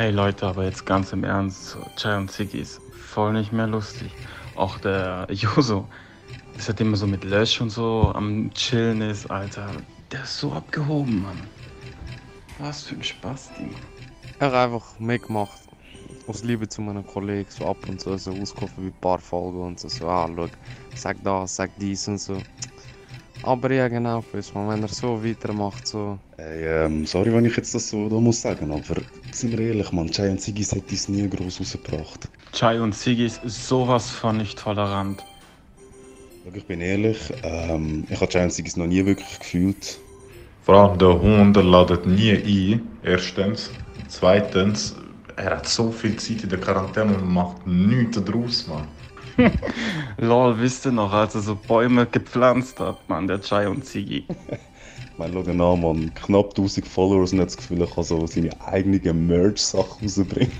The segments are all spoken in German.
Hey Leute, aber jetzt ganz im Ernst, Chai und Ziggy ist voll nicht mehr lustig. Auch der Joso, hat immer so mit Lösch und so am Chillen ist, Alter. Der ist so abgehoben, Mann. Was für ein Spaß, die. Er hat einfach mitgemacht. Aus Liebe zu meinem Kollegen, so ab und zu so ausgeholfen wie ein paar Folgen und so, so ah, schau, sag das, sag dies und so. Aber ja, genau, fürs Mal, wenn er so weitermacht, so. Ey, ähm, sorry, wenn ich jetzt das so da muss sagen, aber sind wir ehrlich, man, Chai und Ziggy hätte es nie groß rausgebracht. Chai und Ziggy ist sowas von nicht tolerant. Ich bin ehrlich, ähm, ich habe Chai und Ziggy noch nie wirklich gefühlt. Vor allem der Hund der ladet nie ein, erstens. Zweitens, er hat so viel Zeit in der Quarantäne und macht nichts daraus, Mann. Lol, wisst ihr noch, als er so Bäume gepflanzt hat, Mann, der Chai und Ziggy. Ich meine, schau dir an, man, knapp 1000 Followers und hat das Gefühl, er kann so seine eigenen Merch-Sachen rausbringen.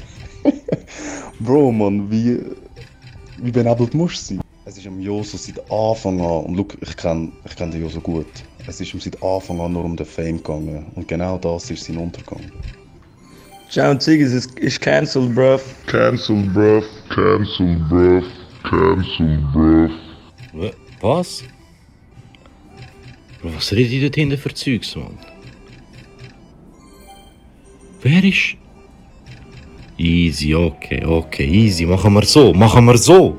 Bro, man, wie, wie benebelt musst du sein? Es ist am Joso seit Anfang an, und schau, ich kenne ich kenn den Joso gut, es ist ihm seit Anfang an nur um den Fame gegangen. Und genau das ist sein Untergang. Chai und Ziggy ist, ist cancelled, bruv. Cancel, bruv. Cancel, bruv. Cancel, bruv. Wa- Was? Was redet ihr dort hinten für Zeugs, Mann? Wer ist... Easy, okay, okay, easy. Machen wir so, machen wir so.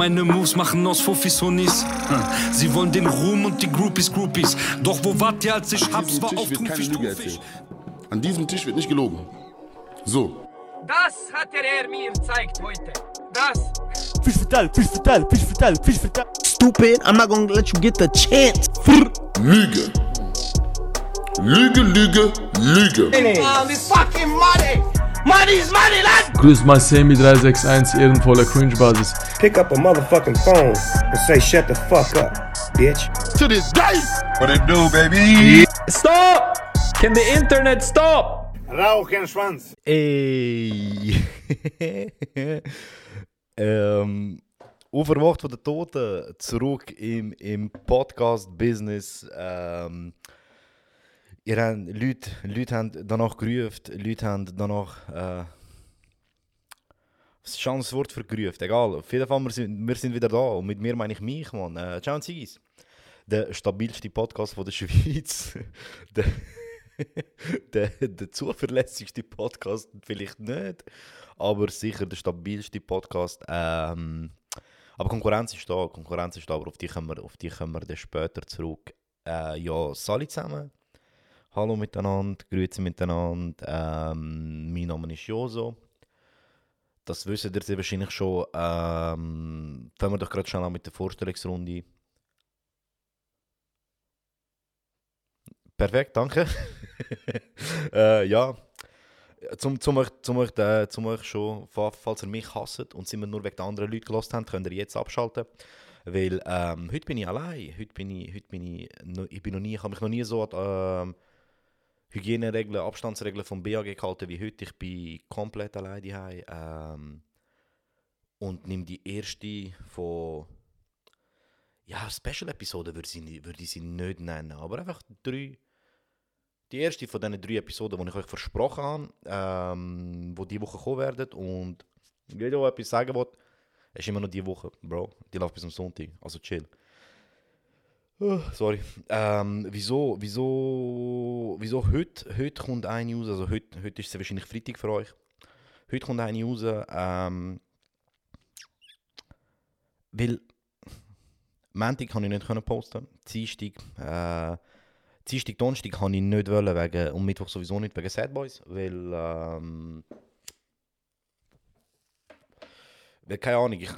Meine Moves machen aus Fufis Honis. Sie wollen den Ruhm und die Groupies, Groupies. Doch wo wart ihr, als ich hab's, war Tisch auf. An diesem Tisch wird nicht gelogen. So. Das hat er mir gezeigt heute. Das. Fisch verteilt, Fisch verteilt, Fisch verteilt, Fisch verteilt. Stupid, I'm not gonna let you get the chance. Lüge. Lüge, Lüge, Lüge. Found this fucking money. Money's money, lad. Grüß mal Semi 361, ehrenvoller Cringe-Basis. Pick up a motherfucking phone and say shut the fuck up, bitch. To this day. What it do, baby? Stop! Can the internet stop? Rauchenschwanz. Ey! ähm, Auferwacht von den Toten, zurück im, im Podcast-Business. Ähm, ihr habt, Leute, Leute haben danach gerufen, Leute haben danach. Äh, was ist das Wort für gerufen? Egal, auf jeden Fall, wir sind, wir sind wieder da. Und mit mir meine ich mich, Mann. Äh, ciao und Sigis. Der stabilste Podcast von der Schweiz. der, der, der zuverlässigste Podcast vielleicht nicht, aber sicher der stabilste Podcast. Ähm, aber Konkurrenz ist da, Konkurrenz ist da, aber auf die kommen wir, auf die kommen wir dann später zurück. Äh, ja, Sali zusammen. Hallo miteinander, Grüße miteinander. Ähm, mein Name ist Joso. Das wisst ihr wahrscheinlich schon. Ähm, fangen wir doch gerade schnell an mit der Vorstellungsrunde. Perfekt, danke. äh, ja, zum, zum, euch, zum, euch, äh, zum euch schon, fa- falls ihr mich hasst und wir nur wegen der anderen Leute gelost habt, könnt ihr jetzt abschalten. Weil ähm, heute bin ich allein. Heute bin ich, heute bin ich, ich bin noch nie, ich habe mich noch nie so an ähm, Hygieneregeln, Abstandsregeln vom BAG gehalten wie heute. Ich bin komplett allein daheim ähm, und nehme die erste von ja, Special-Episode würde ich, würde ich sie nicht nennen, aber einfach drei. Die erste von diesen drei Episoden, die ich euch versprochen habe, ähm, die diese Woche kommen werden. Und jeder, der etwas sagen will, ist immer noch diese Woche, Bro. Die läuft bis am Sonntag, also chill. Sorry. Ähm, wieso, wieso, wieso heute, heute kommt eine raus, also heute, heute ist es wahrscheinlich Freitag für euch. Heute kommt eine raus, ähm, weil Montag kann ich nicht posten, Dienstag, äh, Dienstag, Donnerstag kann ich nicht wollen, wegen, und Mittwoch sowieso nicht, wegen Sad Boys, weil, ähm, weil keine Ahnung, ich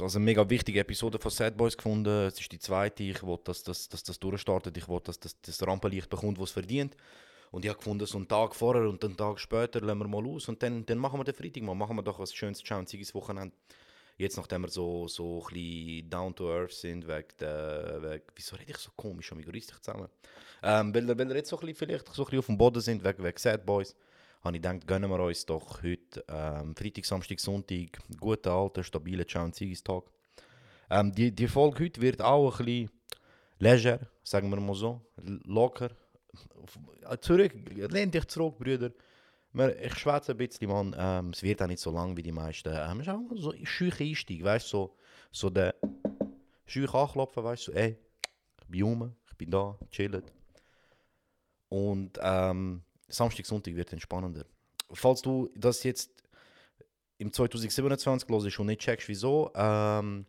habe eine mega wichtige Episode von Sad Boys gefunden, es ist die zweite, ich wollte, dass, dass, dass das durchstartet, ich wollte, dass das, das Rampenlicht bekommt, was es verdient. Und ich habe gefunden, so einen Tag vorher und einen Tag später lassen wir mal aus und dann, dann machen wir den Freitag mal, machen wir doch ein schönes Zigis Wochenende. Jetzt, nachdem wir so, so ein bisschen down to earth sind, wegen der, wegen, wieso rede ich so komisch, amigo, reiss dich zusammen. Ähm, weil, weil wir jetzt so ein bisschen, vielleicht so ein bisschen auf dem Boden sind, wegen, wegen Sad Boys. Habe ich gedacht, gönnen wir uns doch heute ähm, Freitag, Samstag, Sonntag guten, alten, stabilen Ciao und Ziegistag. Ähm, die, die Folge heute wird auch ein bisschen leger, sagen wir mal so, locker. F- Zurück, lehn dich zurück, Brüder. Ich schwätze ein bisschen, Mann. Ähm, es wird auch nicht so lang wie die meisten. Ähm, es ist auch so ein scheuer Einstieg, weißt du, so, so der scheuer anklopfen, weißt du, so, ey, ich bin rum, ich bin da, chillt. Und ähm, Samstag, Sonntag wird dann spannender. Falls du das jetzt im 2027 hörst und nicht checkst, wieso, ähm,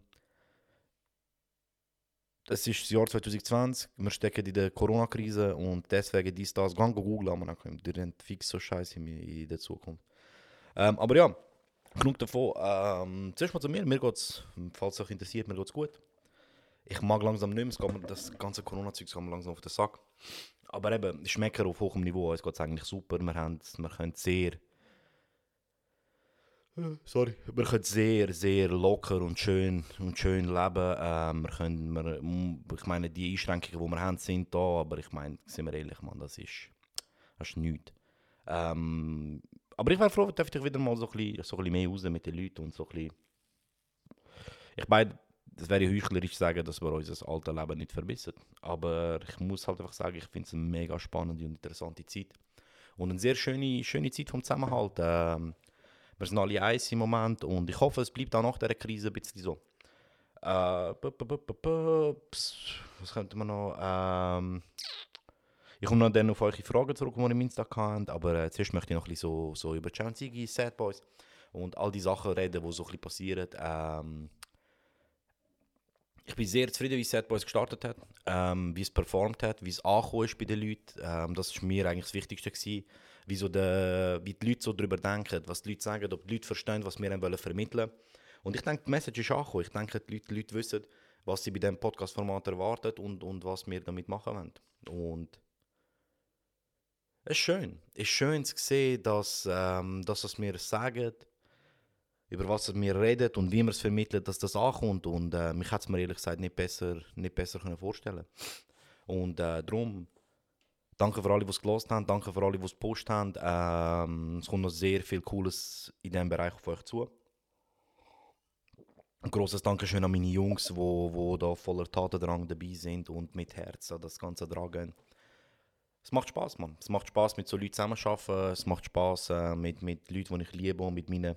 es ist das Jahr 2020, wir stecken in der Corona-Krise und deswegen dies, das, gang googeln, aber dann kommt dir fix so scheiße in, der Zukunft. Ähm, aber ja, genug davon. Ähm, zuerst mal zu mir, mir geht's, falls es euch interessiert, mir geht's gut. Ich mag langsam nicht mehr, das ganze Corona-Zeug mir langsam auf den Sack. Aber eben, Schmecker auf hohem Niveau, es geht eigentlich super, wir, haben, wir können sehr Sorry. Wir können sehr, sehr locker und schön, und schön leben. Ähm, wir können, wir, mm, ich meine, die Einschränkungen, die wir haben, sind da, aber ich meine, sind wir ehrlich, man, das ist, das ist nichts. Ähm, aber ich wäre froh, dürfte ich wieder mal so ein, bisschen, so ein bisschen mehr raus mit den Leuten und so ein bisschen... Ich meine, das wäre heuchlerisch sagen, dass wir unser altes Leben nicht vermissen. Aber ich muss halt einfach sagen, ich finde es eine mega spannende und interessante Zeit. Und eine sehr schöne, schöne Zeit vom Zusammenhalt. Ähm, wir sind alle eins im Moment und ich hoffe, es bleibt auch nach dieser Krise ein bisschen so. Äh, was könnte man noch? Ähm, ich komme noch dann auf eure Fragen zurück, die ihr im Insta habt, aber äh, zuerst möchte ich noch ein bisschen so, so über Chan Ziggy, Sad Boys und all die Sachen reden, die so ein bisschen passieren. Ähm, ich bin sehr zufrieden, wie Sad Boys gestartet hat, ähm, wie es performt hat, wie es angekommen ist bei den Leuten. Ähm, das war mir eigentlich das Wichtigste. Gewesen. Wie, so der, wie die Leute so darüber denken, was die Leute sagen, ob die Leute verstehen, was wir ihnen wollen vermitteln Und ich denke, die Message ist angekommen. Ich denke, die Leute, die Leute wissen, was sie bei diesem Podcast-Format erwartet und, und was wir damit machen wollen. Und es ist schön. Es ist schön zu sehen, dass ähm, das, was wir sagen, über was wir reden und wie wir es vermitteln, dass das ankommt. Und äh, mich hätte es mir ehrlich gesagt nicht besser, nicht besser können vorstellen Und äh, darum, danke für alle, die es gelost haben, danke für alle, die es gepostet haben. Ähm, es kommt noch sehr viel Cooles in diesem Bereich auf euch zu. Ein grosses Dankeschön an meine Jungs, die wo, wo da voller Tatendrang dabei sind und mit Herz an das Ganze tragen. Es macht Spaß, Mann. Es macht Spaß, mit so Leuten zusammenzuarbeiten. Es macht Spaß, äh, mit, mit Leuten, die ich liebe und mit meinen,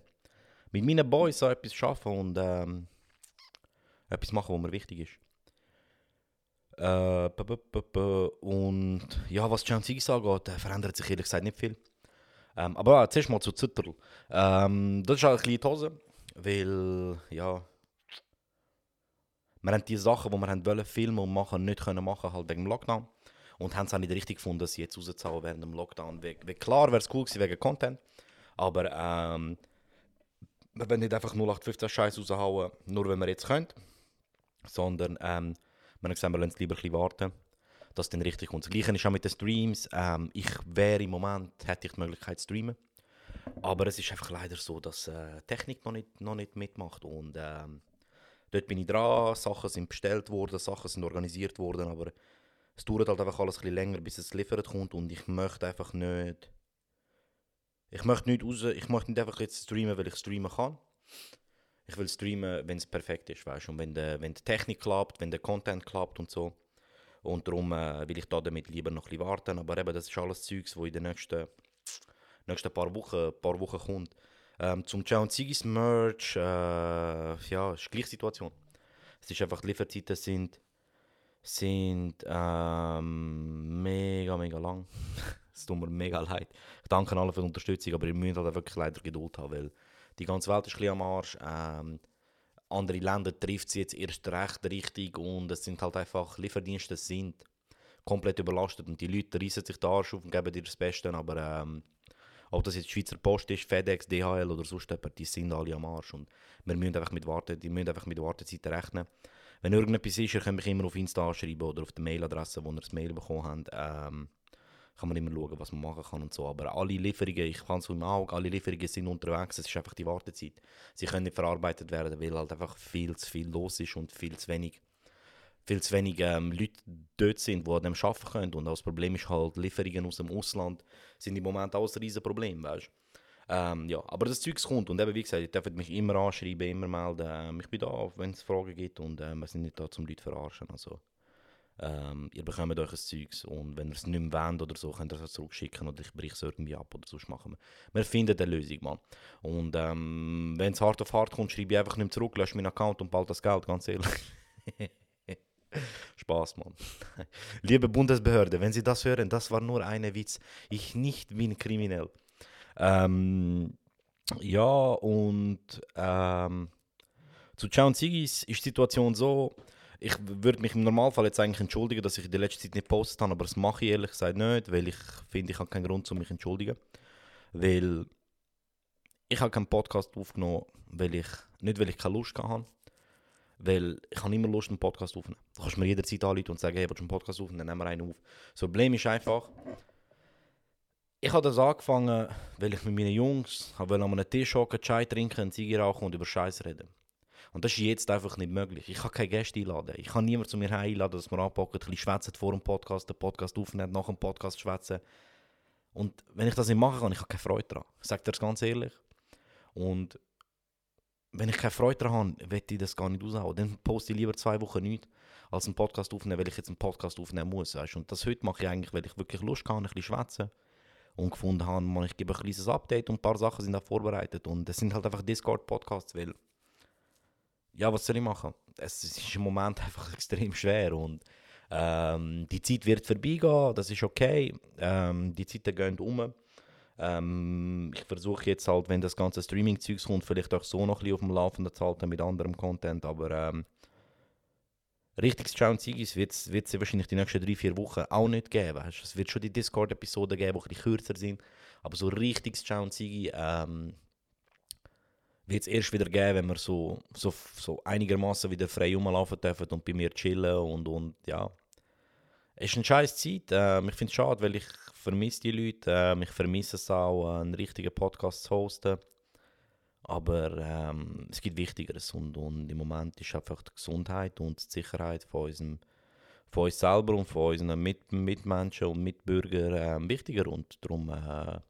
mit meinen Boys so etwas schaffen und ähm, etwas machen, was mir wichtig ist. Äh, und ja, was Champions League angeht, äh, verändert sich ehrlich gesagt nicht viel. Ähm, aber äh, zuerst mal zu Zitterl. Ähm, das ist halt ein bisschen die Hose, weil, ja, wir haben die Sachen, die wir haben wollen filmen und machen, nicht können machen, halt wegen dem Lockdown. Und haben es auch nicht richtig gefunden, sie jetzt rauszuhauen während dem Lockdown. We we klar wäre es cool gewesen wegen Content, aber ähm, wir wollen nicht einfach 0815 Scheiß raushauen, nur wenn wir jetzt können. Sondern ähm, wir haben gesagt, wir lassen es lieber ein bisschen warten, dass es dann richtig kommt. Das Gleiche ist auch mit den Streams. Ähm, ich wäre im Moment, hätte ich die Möglichkeit zu streamen. Aber es ist einfach leider so, dass äh, Technik noch nicht, noch nicht mitmacht. Und ähm, dort bin ich dran, Sachen sind bestellt worden, Sachen sind organisiert worden, aber es dauert halt einfach alles ein bisschen länger, bis es geliefert kommt und ich möchte einfach nicht... Ich möchte nicht raus, ich möchte nicht einfach jetzt streamen, weil ich streamen kann. Ich will streamen, wenn es perfekt ist, weißt und wenn, der, wenn die Technik klappt, wenn der Content klappt und so. Und darum äh, will ich da damit lieber noch ein bisschen warten, aber eben, das ist alles Zeugs, wo in den nächsten, nächsten paar Wochen, paar Wochen kommt. Ähm, zum Ciao und Zigis Merch, äh, ja, ist die gleiche Situation. Es ist einfach, die Lieferzeiten sind, sind ähm, mega, mega lang. Es tut mir mega leid. Ich danke allen für die Unterstützung, aber ihr müsst halt wirklich leider Geduld haben, weil die ganze Welt ist ein am Arsch. Ähm, andere Länder trifft es jetzt erst recht richtig und es sind halt einfach, Lieferdienste sind komplett überlastet und die Leute reissen sich den Arsch auf und geben dir das Beste, aber ähm, ob das jetzt Schweizer Post ist, FedEx, DHL oder sonst jemand, die sind alle am Arsch und wir müssen einfach mit Warten, die müssen einfach mit Wartezeiten rechnen. Wenn irgendetwas ist, ihr könnt mich immer auf Insta anschreiben oder auf die Mailadresse, wo ihr das Mail bekommen habt. Ähm, kann man immer schauen, was man machen kann und so. Aber alle Lieferungen, ich kann es im Auge, alle Lieferungen sind unterwegs, es ist einfach die Wartezeit. Sie können nicht verarbeitet werden, weil halt einfach viel zu viel los ist und viel zu wenig viel zu wenig ähm, Leute dort sind, die an dem arbeiten können. Und auch das Problem ist halt, Lieferungen aus dem Ausland sind im Moment auch ein riesen Problem, weißt ähm, ja, aber das Zeug kommt und eben, wie gesagt, ihr dürft mich immer anschreiben, immer melden. Ähm, ich bin da, wenn es Fragen gibt und ähm, wir sind nicht da, um Leute zu verarschen. Also, ähm, ihr bekommt euch ein Zeugs und wenn ihr es nicht mehr wollt oder so, könnt ihr es zurückschicken oder ich breche es irgendwie ab oder sonst machen wir. Wir finden eine Lösung, Mann. Und ähm, wenn es hart auf hart kommt, schreibe ich einfach nicht mehr zurück, lösche meinen Account und bald das Geld, ganz ehrlich. Spaß, Mann. Liebe Bundesbehörde, wenn Sie das hören, das war nur ein Witz. Ich nicht bin kriminell. Ähm, ja, und ähm, zu Ciao und Sigis ist die Situation so, ich würde mich im Normalfall jetzt eigentlich entschuldigen, dass ich in der letzten Zeit nicht gepostet habe, aber das mache ich ehrlich gesagt nicht, weil ich finde, ich habe keinen Grund, um mich zu entschuldigen. Weil ich habe keinen Podcast aufgenommen, weil ich, nicht weil ich keine Lust hatte, weil ich habe immer Lust, einen Podcast aufzunehmen. Du kannst mir jederzeit anrufen und sagen, hey, willst du einen Podcast aufnehmen, dann nehmen wir einen auf. Das Problem ist einfach, ich habe das angefangen, weil ich mit meinen Jungs an einem Tisch hocken, Chai trinken, einen Ziege rauchen und über Scheiß reden. Und das ist jetzt einfach nicht möglich. Ich kann keine Gäste einladen. Ich kann niemanden zu mir einladen, dass wir anpacken, ein bisschen schwätzen vor dem Podcast, den Podcast aufnehmen, nach dem Podcast schwätzen. Und wenn ich das nicht machen kann, ich habe keine Freude daran. Ich sage dir das ganz ehrlich. Und wenn ich keine Freude daran habe, will ich das gar nicht raushauen. Dann poste ich lieber zwei Wochen nichts, als einen Podcast aufnehmen, weil ich jetzt einen Podcast aufnehmen muss. Weißt? Und das heute mache ich eigentlich, weil ich wirklich Lust habe, ein bisschen schwätzen und gefunden habe, man, ich gebe ein kleines Update und ein paar Sachen sind auch vorbereitet. Und es sind halt einfach Discord-Podcasts, weil, ja, was soll ich machen? Es ist im Moment einfach extrem schwer und ähm, die Zeit wird vorbeigehen, das ist okay. Ähm, die Zeiten gehen um. Ähm, ich versuche jetzt halt, wenn das ganze Streaming-Zeugs kommt, vielleicht auch so noch ein bisschen auf dem Laufenden zu halten mit anderem Content, aber ähm, richtiges Ciao und Sigis wird es wahrscheinlich die nächsten drei, vier Wochen auch nicht geben. Es wird schon die Discord-Episoden geben, die ein bisschen kürzer sind, aber so und Sigi ähm, wird es erst wieder geben, wenn wir so, so, so einigermaßen wieder frei rumlaufen dürfen und bei mir chillen und, und ja. Es ist eine scheiß Zeit. Ähm, ich finde es schade, weil ich vermisse die Leute. Ähm, ich vermisse es auch, einen richtigen Podcast zu hosten. Aber ähm, es gibt Wichtigeres und, und im Moment ist einfach die Gesundheit und die Sicherheit von, unserem, von uns selber und von unseren Mit Mitmenschen und Mitbürgern äh, wichtiger und darum äh,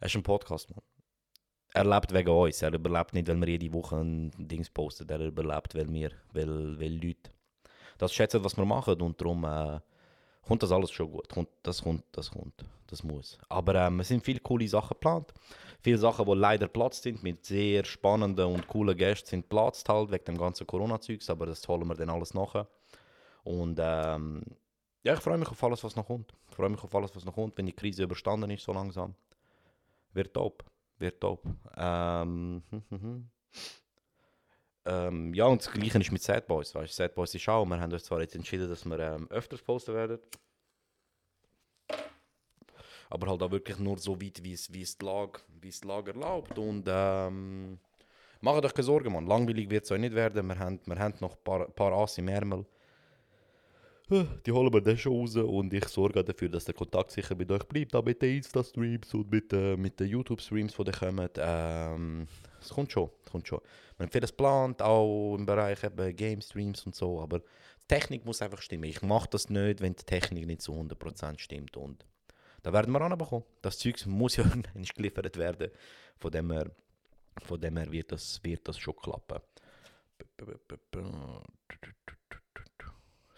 es ist ein Podcast, man. Er lebt wegen uns, er überlebt nicht, weil wir jede Woche ein Dings posten, er überlebt, weil wir, weil, weil Leute das schätzen, was wir machen und darum äh, kommt das alles schon gut. Das kommt, das kommt, das muss. Aber ähm, es sind viele coole Sachen geplant. Viele Sachen, die leider platzt sind, mit sehr spannenden und coolen Gästen sind platzt halt, wegen dem ganzen Corona-Zeugs, aber das holen wir dann alles nachher. Und ähm, ja, ich freue mich auf alles, was noch kommt. Ich freue mich auf alles, was noch kommt, wenn die Krise überstanden ist, so langsam. Wird top, wird top. Ähm, hm, hm, hm. Ähm, ja, und das Gleiche ist mit Sad Boys. Weißt? Sad Boys ist auch. Wir haben uns zwar jetzt entschieden, dass wir ähm, öfters posten werden. Aber halt auch wirklich nur so weit, wie es die Lage erlaubt. Und ähm, macht euch keine Sorgen, Mann. Langweilig wird es euch nicht werden. Wir haben, wir haben noch ein paar, paar Ass im Ärmel. Die holen wir dann schon raus und ich sorge dafür, dass der Kontakt sicher mit euch bleibt, auch mit den Insta-Streams und mit, äh, mit den YouTube-Streams, die kommen. Ähm, es kommt schon, es kommt schon. Haben vieles geplant, auch im Bereich eben Game-Streams und so, aber Technik muss einfach stimmen. Ich mache das nicht, wenn die Technik nicht zu 100% stimmt und da werden wir anbekommen. Das Zeug muss ja nicht geliefert werden, von dem her, von dem her wird, das, wird das schon klappen.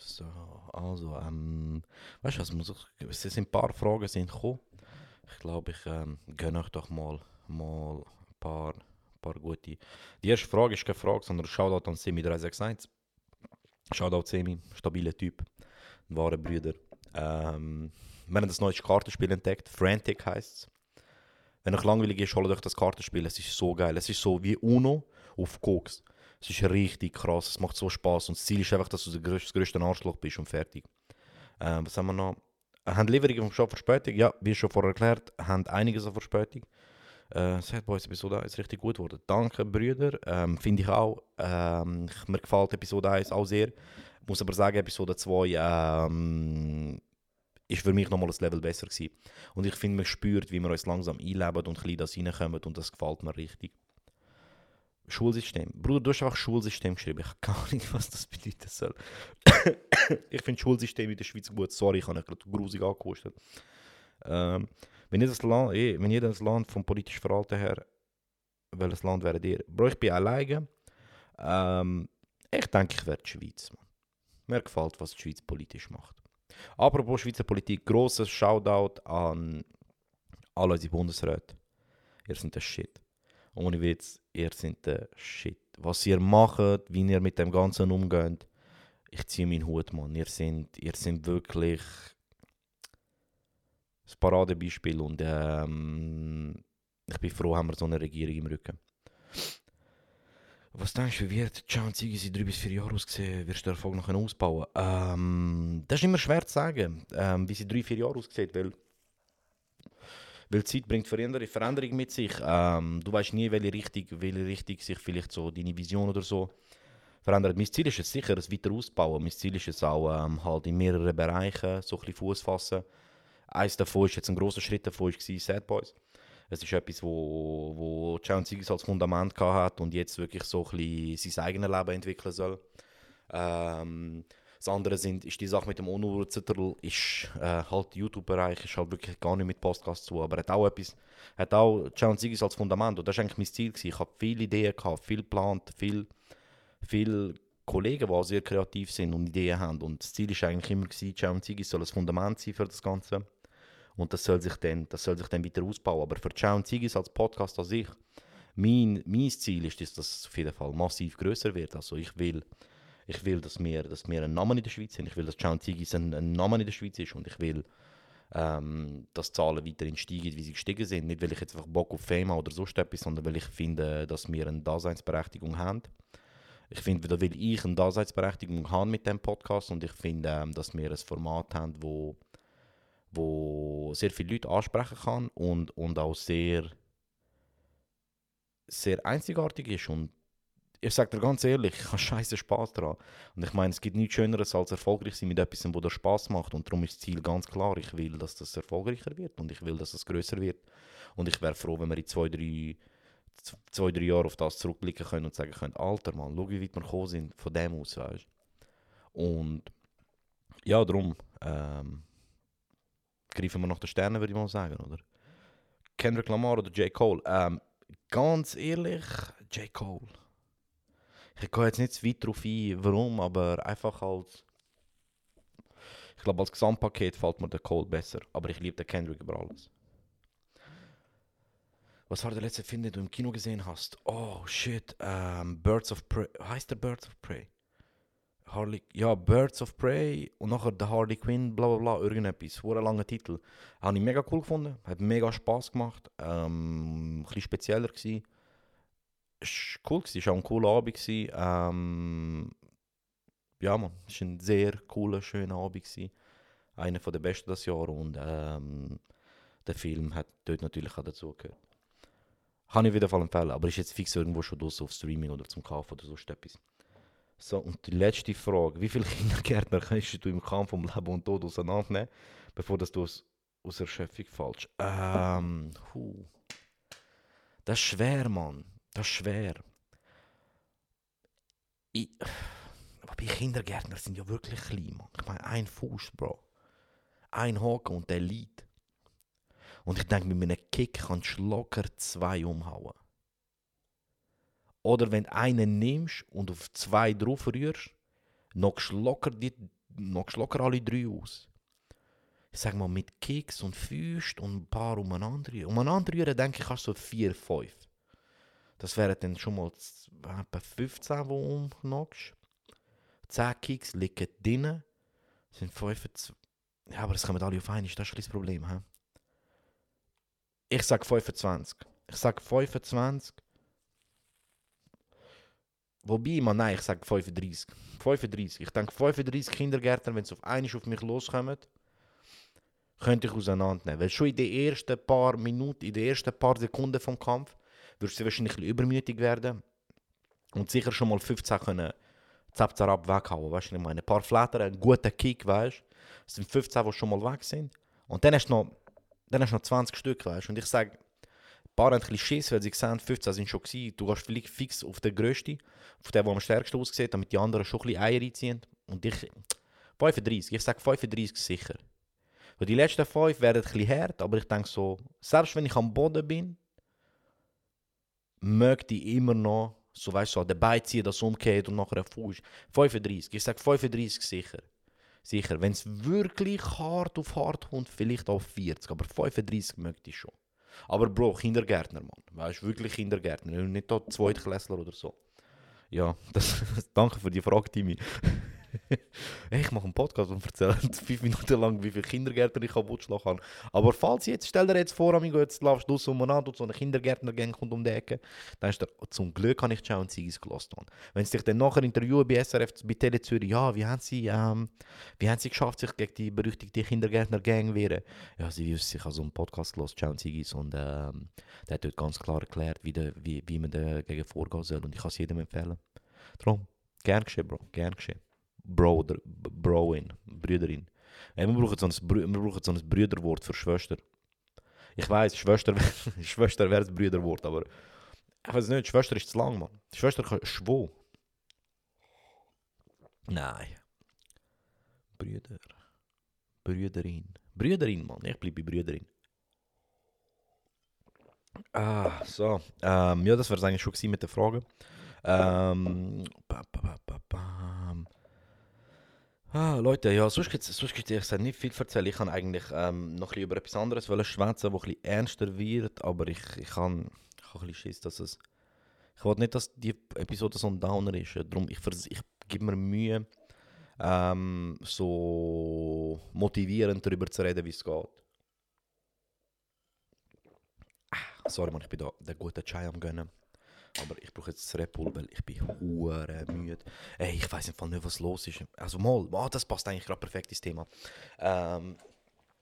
So, also, ähm, weißt du was, muss ich, es sind ein paar Fragen sind gekommen. Ich glaube, ich ähm, gönne euch doch mal, mal ein paar, paar gute. Die erste Frage ist keine Frage, sondern Shoutout an Semi361. Shoutout Semi, stabiler Typ, ein wahrer Brüder. Ähm, wir haben das neue Kartenspiel entdeckt, Frantic heißt es. Wenn euch langweilig ist, holt euch das Kartenspiel, es ist so geil. Es ist so wie Uno auf Koks. Es ist richtig krass, es macht so Spaß und das Ziel ist einfach, dass du der größte, das größte Arschloch bist und fertig. Äh, was haben wir noch? Haben Lieferungen vom Shop Verspätung? Ja, wie schon vorher erklärt, haben einiges an Verspätung. Äh, Sad Boys Episode 1 richtig gut geworden. Danke, Brüder. Ähm, Finde ich auch. Ähm, mir gefällt Episode 1 auch sehr. Muss aber sagen, Episode 2 ähm, ist für mich nochmal ein Level besser gewesen. Und ich finde, man spürt, wie wir uns langsam einleben und ein bisschen das reinkommen und das gefällt mir richtig. Schulsystem. Bruder, du hast einfach Schulsystem geschrieben. Ich habe keine Ahnung, was das bedeuten soll. ich finde Schulsystem in der Schweiz gut. Sorry, ich habe gerade grusig angehustet. Ähm, wenn, jedes Land, eh, wenn jedes Land vom politischen Verhalten her, welches Land wäre ihr? Bro, ich bin alleine. Ähm, ich denke, ich wäre die Schweiz. Mir gefällt, was die Schweiz politisch macht. Apropos Schweizer Politik, grosses Shoutout an alle unsere Bundesräte. Ihr seid der Shit. Ohne Witz, ihr seid der Shit. Was ihr macht, wie ihr mit dem Ganzen umgeht, ich ziehe meinen Hut, Mann. Ihr seid, ihr seid wirklich das Paradebeispiel und ähm, ich bin froh, haben wir so eine Regierung im Rücken. Was denkst du, wie wird Ciao Ziggy in drei bis vier Jahren aussehen? Wirst du den Erfolg noch ausbauen? Ähm, das ist immer schwer zu sagen, ähm, wie sie drei, vier Jahren aussieht, weil, weil Zeit bringt Veränderung, mit sich. Ähm, du weißt nie, welche Richtung, welche Richtung sich vielleicht so deine Vision oder so verändert. Mein Ziel ist es sicher, es weiter auszubauen. Mein Ziel ist es auch, ähm, halt in mehreren Bereichen so ein Fuß fassen. Eins davon ist jetzt ein großer Schritt davon war Sad Boys. Es ist etwas, wo, wo Ciao Zigis als Fundament hat und jetzt wirklich so ein bisschen sein eigenes Leben entwickeln soll. Ähm, das andere sind, ist die Sache mit dem Onur-Zettel, ist äh, halt YouTube-Bereich, ist halt wirklich gar nicht mit Podcast zu, aber hat auch etwas, hat auch Ciao Zigis als Fundament und das war eigentlich mein Ziel. Gewesen. Ich habe viele Ideen gehabt, viel geplant, viel, viel Kollegen, die auch sehr kreativ sind und Ideen haben und das Ziel war eigentlich immer, gewesen, Ciao Zigis soll ein Fundament sein für das Ganze. Und das soll sich dann, das soll sich dann weiter ausbauen. Aber für Ciao und Zigis als Podcast an sich, mein, mein Ziel ist, dass das auf jeden Fall massiv größer wird. Also ich will, ich will dass, wir, dass wir einen Namen in der Schweiz haben. Ich will, dass Ciao und Zigis ein, ein Name in der Schweiz ist. Und ich will, ähm, dass die Zahlen weiterhin steigen, wie sie gestiegen sind. Nicht, weil ich jetzt einfach Bock auf Fame habe oder so etwas, sondern weil ich finde, dass wir eine Daseinsberechtigung haben. Ich finde, da will ich eine Daseinsberechtigung haben mit dem Podcast und ich finde, ähm, dass wir ein Format haben, wo wo sehr viele Leute ansprechen kann und, und auch sehr, sehr einzigartig ist. Und ich sage dir ganz ehrlich, ich habe scheiße Spaß daran. Und ich meine, es gibt nichts Schöneres als erfolgreich sein mit etwas, wo dir Spaß macht. Und darum ist das Ziel ganz klar. Ich will, dass das erfolgreicher wird und ich will, dass es größer wird. Und ich wäre froh, wenn wir in zwei, drei, zwei, drei Jahren auf das zurückblicken können und sagen können, Alter Mann, schau, wie weit wir gekommen sind von dem aus, weißt Und ja, darum, ähm, greifen wir nach den Sternen, würde ich mal sagen, oder? Kendrick Lamar oder J. Cole? Ähm, ganz ehrlich, J. Cole. Ich gehe jetzt nicht zu weit darauf ein, warum, aber einfach als. Ich glaube, als Gesamtpaket fällt mir der Cole besser. Aber ich liebe den Kendrick über alles. Was war der letzte Film, den du im Kino gesehen hast? Oh shit, ähm, Birds of Prey. Heißt der Birds of Prey? Harley, ja, Birds of Prey und nachher der Harley Quinn, bla bla bla, irgendetwas. Vor langer Titel. Habe ich mega cool gefunden, hat mega Spaß gemacht. Ähm, ein bisschen spezieller gewesen. Ist cool gewesen, ist auch ein cooler Abend. Ähm, ja man, ist ein sehr cooler, schöner Abend gewesen. Einer der besten das Jahr und ähm, der Film hat dort natürlich auch dazugehört. Kann ich jeden Fall empfehlen, aber ist jetzt fix irgendwo schon durch auf Streaming oder zum Kaufen oder so etwas. So, und die letzte Frage. Wie viele Kindergärtner kannst du im Kampf um Leben und Tod auseinandernehmen, bevor dass du aus, aus Erschöpfung fällst? Ähm, hu. Das ist schwer, Mann. Das ist schwer. Ich, aber die Kindergärtner sind ja wirklich klein, Mann. Ich meine, ein Fuß, Bro. Ein Haken und der liegt. Und ich denke, mit einem Kick kannst du locker zwei umhauen. Oder wenn du einen nimmst und auf zwei drauf rührst, knockst du locker, locker alle drei aus. Ich sag mal, mit Kicks und Füßen und ein paar umeinander rühren. Umeinander rühren, denke ich, hast du so vier, fünf. Das wären dann schon mal etwa 15, die du umknockst. 10 Kicks liegen drinnen. Das sind 25. Ja, aber das kommen alle auf einmal, das ist das Problem. He? Ich sag 25. Ich sag 25 Wobei, man, nein, ich sage 35. 35. Ich denke, 35 Kindergärtner, wenn sie auf einmal auf mich loskommen, könnte ich auseinandernehmen. Weil schon in den ersten paar Minuten, in den ersten paar Sekunden vom Kampf, würdest du wahrscheinlich ein übermütig werden und sicher schon mal 15 können Zapzarab weghauen. Weißt du, ich meine, ein paar Flatter, einen guten Kick, weißt du. Sind 15, die schon mal weg sind. Und dann hast du noch, dann hast noch 20 Stück, weißt du. Und ich sage, paar haben ein bisschen Schiss, weil sie gesehen 15 sind schon gewesen. Du gehst vielleicht fix auf den grössten, auf den, der am stärksten aussieht, damit die anderen schon ein bisschen Eier reinziehen. Und ich, 35, ich sage 35 sicher. Weil die letzten 5 werden ein bisschen hart, aber ich denke so, selbst wenn ich am Boden bin, möchte ich immer noch, so weißt du, so, dabei ziehen, das umgeht und nachher Fuß. 35, ich sage 35 sicher. Sicher, wenn es wirklich hart auf hart kommt, vielleicht auf 40, aber 35 möchte ich schon. Aber Bro, Kindergärtner, Mann. Weißt du, wirklich Kindergärtner. Nicht da Zweitklässler oder so. Ja, das, danke für die Frage, Timmy. ich mache einen Podcast und erzähle fünf Minuten lang, wie viele Kindergärtner ich kaputt schlagen kann. Aber falls jetzt, stell dir jetzt vor, amigo, jetzt laufst du so an, so eine Kindergärtnergang kommt um die Ecke, dann ist der, zum Glück habe ich Ciao und Zigis gelassen. Wenn sie dich dann nachher interviewen bei SRF, bei Tele Zürich, ja, wie haben sie, ähm, wie haben sie geschafft, sich gegen die berüchtigte Kindergärtner-Gang wehren? Ja, sie wissen, ich habe so einen Podcast gelassen, Ciao und Zigis, und ähm, der hat dort ganz klar erklärt, wie, der, wie, wie man dagegen vorgehen soll. Und ich kann es jedem empfehlen. Darum, gern geschehen, Bro, gern geschehen. Brother, Broin, Brüderin. Hey, wir, brauchen so ein, Brü- wir brauchen so ein Brüderwort für Schwester. Ich weiß, Schwester, Schwester wäre das Brüderwort, aber ich weiß nicht, Schwester ist zu lang, Mann. Schwester kann schwo. Nein. Brüder. Brüderin. Brüderin, Mann. Ich bleibe bei Brüderin. Ah, so. Ähm, ja, das wäre es eigentlich schon mit der Frage. Ähm, ba, ba, ba. Ah, Leute, ja, sonst gibt es sonst gibt's nicht viel zu erzählen. Ich kann eigentlich ähm, noch ein bisschen über etwas anderes schwätzen, das bisschen ernster wird, aber ich, ich kann ich kann ein bisschen Schiss, dass es... Ich will nicht, dass die Episode so ein Downer ist. Darum, ich, ich gebe mir Mühe, ähm, so motivierend darüber zu reden, wie es geht. Ah, sorry, man, ich bin da den guten Chai am gönnen. Aber ich brauche jetzt das Red Bull, weil ich bin hure müde. Ey, ich weiß einfach nicht, was los ist. Also mal, ah, das passt eigentlich gerade perfekt ins Thema. Ähm,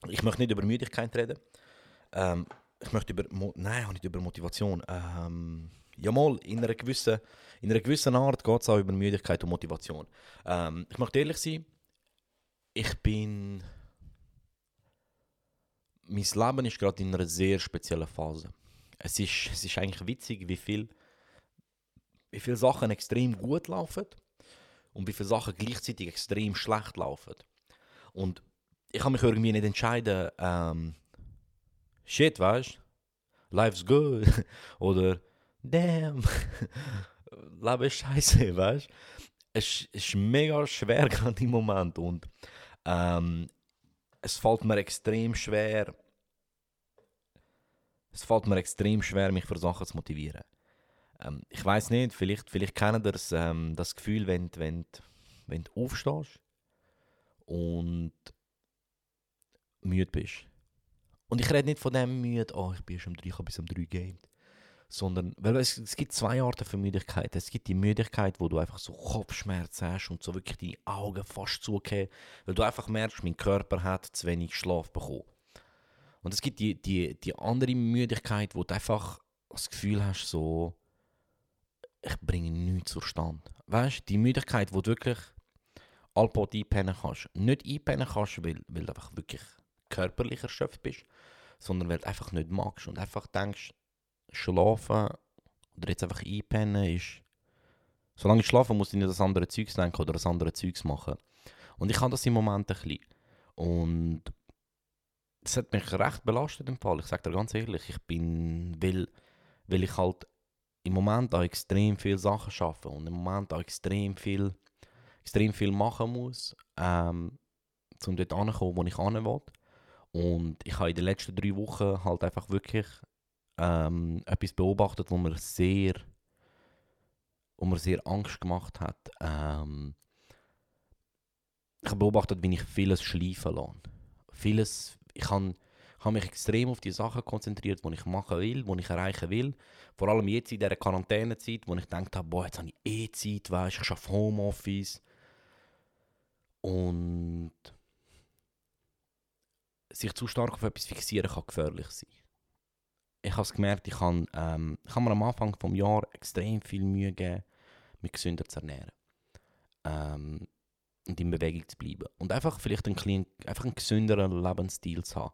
ich möchte nicht über Müdigkeit reden. Ähm, ich möchte über, Mo nein, auch nicht über Motivation. Ähm, ja mal, in einer gewissen, in einer gewissen Art geht es auch über Müdigkeit und Motivation. Ähm, ich möchte ehrlich sein, ich bin... Mein Leben ist gerade in einer sehr speziellen Phase. Es ist, es ist eigentlich witzig, wie viel wie viele Sachen extrem gut laufen und wie viele Sachen gleichzeitig extrem schlecht laufen. Und ich kann mich irgendwie nicht entscheiden, ähm, shit, weißt life's good oder damn, Leben ist scheiße, weißt es ist mega schwer gerade im Moment und ähm, es fällt mir extrem schwer, es fällt mir extrem schwer, mich für Sachen zu motivieren. Ähm, ich weiß nicht, vielleicht, vielleicht kennen das, ähm, das Gefühl, wenn, wenn, wenn du aufstehst und müde bist. Und ich rede nicht von dem müde, oh, ich bin schon um 3, ich habe bis um 3 gamed. Sondern, weil es, es gibt zwei Arten von Müdigkeit. Es gibt die Müdigkeit, wo du einfach so Kopfschmerzen hast und so wirklich deine Augen fast zugehen, weil du einfach merkst, mein Körper hat zu wenig Schlaf bekommen. Und es gibt die, die, die andere Müdigkeit, wo du einfach das Gefühl hast, so, ich bringe nichts zustande. Weißt du, die Müdigkeit, wo du wirklich allpot einpennen kannst. Nicht einpennen kannst, weil, weil du einfach wirklich körperlich erschöpft bist, sondern weil du einfach nicht magst und einfach denkst, schlafen oder jetzt einfach einpennen ist. Solange ich schlafe, muss ich nicht das andere Zeugs denken oder das andere Zeugs machen. Und ich habe das im Moment ein bisschen. Und das hat mich recht belastet im Fall. Ich sage dir ganz ehrlich, ich bin, weil, weil ich halt im Moment auch extrem viele Sachen schaffe und im Moment auch extrem viel, extrem viel machen muss, ähm, um dort anzukommen, wo ich hin will. Und ich habe in den letzten drei Wochen halt einfach wirklich ähm, etwas beobachtet, wo mir sehr, wo mir sehr Angst gemacht hat. Ähm, ich habe beobachtet, wie ich vieles schleifen lasse. Vieles, ich habe habe mich extrem auf die Sachen konzentriert, die ich machen will, die ich erreichen will. Vor allem jetzt in dieser Quarantänezeit, wo ich gedacht habe, boah, jetzt habe ich eh Zeit, weißt, ich arbeite Homeoffice. Und sich zu stark auf etwas fixieren kann gefährlich sein. Ich habe es gemerkt, ich habe, ähm, ich habe mir am Anfang des Jahres extrem viel Mühe gegeben, mich gesünder zu ernähren. Ähm, und in Bewegung zu bleiben. Und einfach vielleicht einen, kleinen, einfach einen gesünderen Lebensstil zu haben.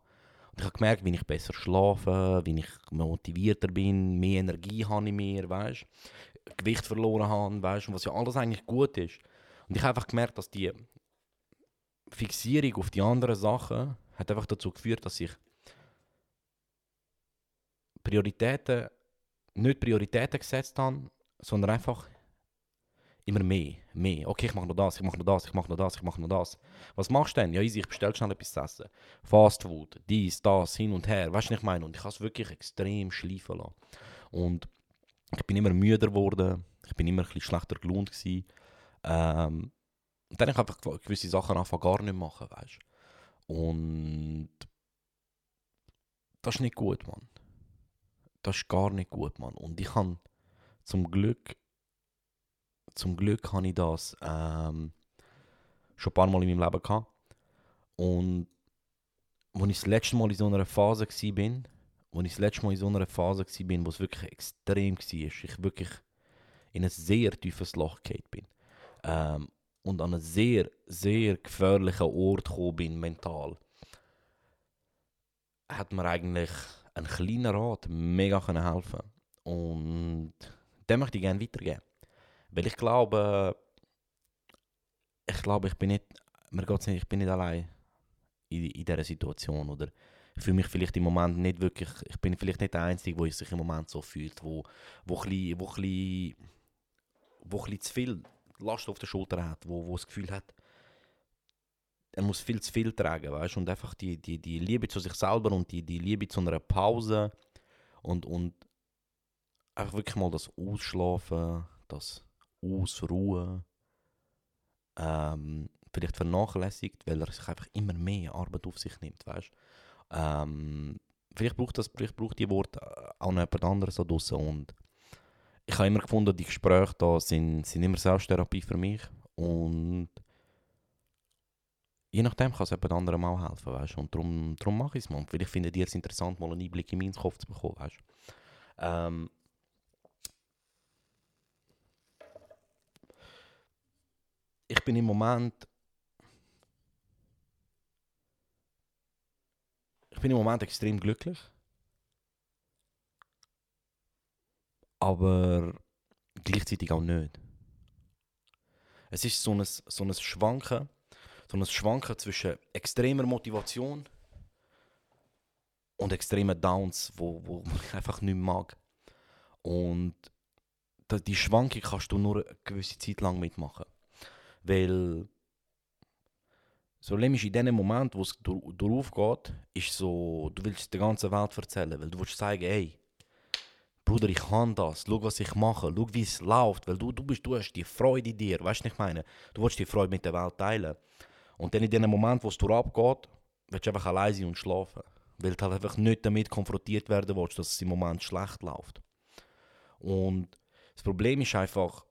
Ich habe gemerkt, wie ich besser schlafe, wie ich motivierter bin, mehr Energie habe ich mehr, weißt Gewicht verloren habe, weißt und was ja alles eigentlich gut ist. Und ich habe einfach gemerkt, dass die Fixierung auf die anderen Sachen hat einfach dazu geführt, dass ich Prioritäten, nicht Prioritäten gesetzt habe, sondern einfach immer mehr, mehr. Okay, ich mache noch das, ich mache noch das, ich mache noch das, ich mache noch das. Was machst du denn? Ja, easy, ich bestelle schnell etwas zu essen. Fast Food, dies, das, hin und her. Weißt du, was ich meine? Und ich habe es wirklich extrem schleifen lassen. Und ich bin immer müder geworden, ich bin immer ein bisschen schlechter gelohnt. Ähm, und dann habe ich einfach gewisse Sachen einfach gar nicht machen, weißt Und das ist nicht gut, Mann. Das ist gar nicht gut, Mann. Und ich habe zum Glück, zum Glück habe ich das ähm, schon ein paar Mal in meinem Leben gehabt. Und als ich das letzte Mal in so einer Phase war, als ich das letzte Mal in so einer Phase war, wo es wirklich extrem war, ich wirklich in ein sehr tiefes Loch gefallen bin. Ähm, und an einen sehr, sehr gefährlichen Ort gekommen bin, mental, hat mir eigentlich ein kleiner Rat mega helfen Und den möchte ich gerne weitergeben. Weil ich glaube, ich glaube, ich bin nicht, mir geht's nicht, ich bin nicht allein in, in dieser Situation. Oder ich fühle mich vielleicht im Moment nicht wirklich, ich bin vielleicht nicht der Einzige, der sich im Moment so fühlt, wo, wo, ein wo, bisschen, wo ein zu viel Last auf der Schulter hat, wo, wo das Gefühl hat, er muss viel zu viel tragen, weißt und einfach die, die, die Liebe zu sich selber und die, die Liebe zu einer Pause und, und einfach wirklich mal das Ausschlafen, das Ausruhen, ähm, vielleicht vernachlässigt, weil er sich einfach immer mehr Arbeit auf sich nimmt, weißt? Ähm, vielleicht braucht das, vielleicht braucht die Worte auch noch jemand anderes da draussen und ich habe immer gefunden, die Gespräche da sind, sind immer Selbsttherapie für mich und je nachdem kann es jemand anderem auch helfen, weißt? Und darum, darum mache ich es mal. Vielleicht findet ihr es interessant, mal einen Einblick in meinen Kopf zu bekommen, weißt? Ähm, Ich bin im Moment ich bin im Moment extrem glücklich. aber gleichzeitig auch nicht. Es ist so ein, so ein Schwanken, so ein Schwanken zwischen extremer Motivation und extremen Downs, wo, wo ich einfach nicht mag. Und die Schwankung kannst du nur eine gewisse Zeit lang mitmachen. Weil so ist in dem Moment, wo es darauf geht, ist so, du willst der ganzen Welt erzählen, weil du willst sagen, hey, Bruder, ich kann das, schau, was ich mache, schau, wie es läuft, weil du, du, bist, du hast die Freude in dir, weißt du, was ich meine? Du willst die Freude mit der Welt teilen. Und dann in dem Moment, wo es dir abgeht, willst du einfach allein sein und schlafen. Weil du halt einfach nicht damit konfrontiert werden willst, dass es im Moment schlecht läuft. Und das Problem ist einfach,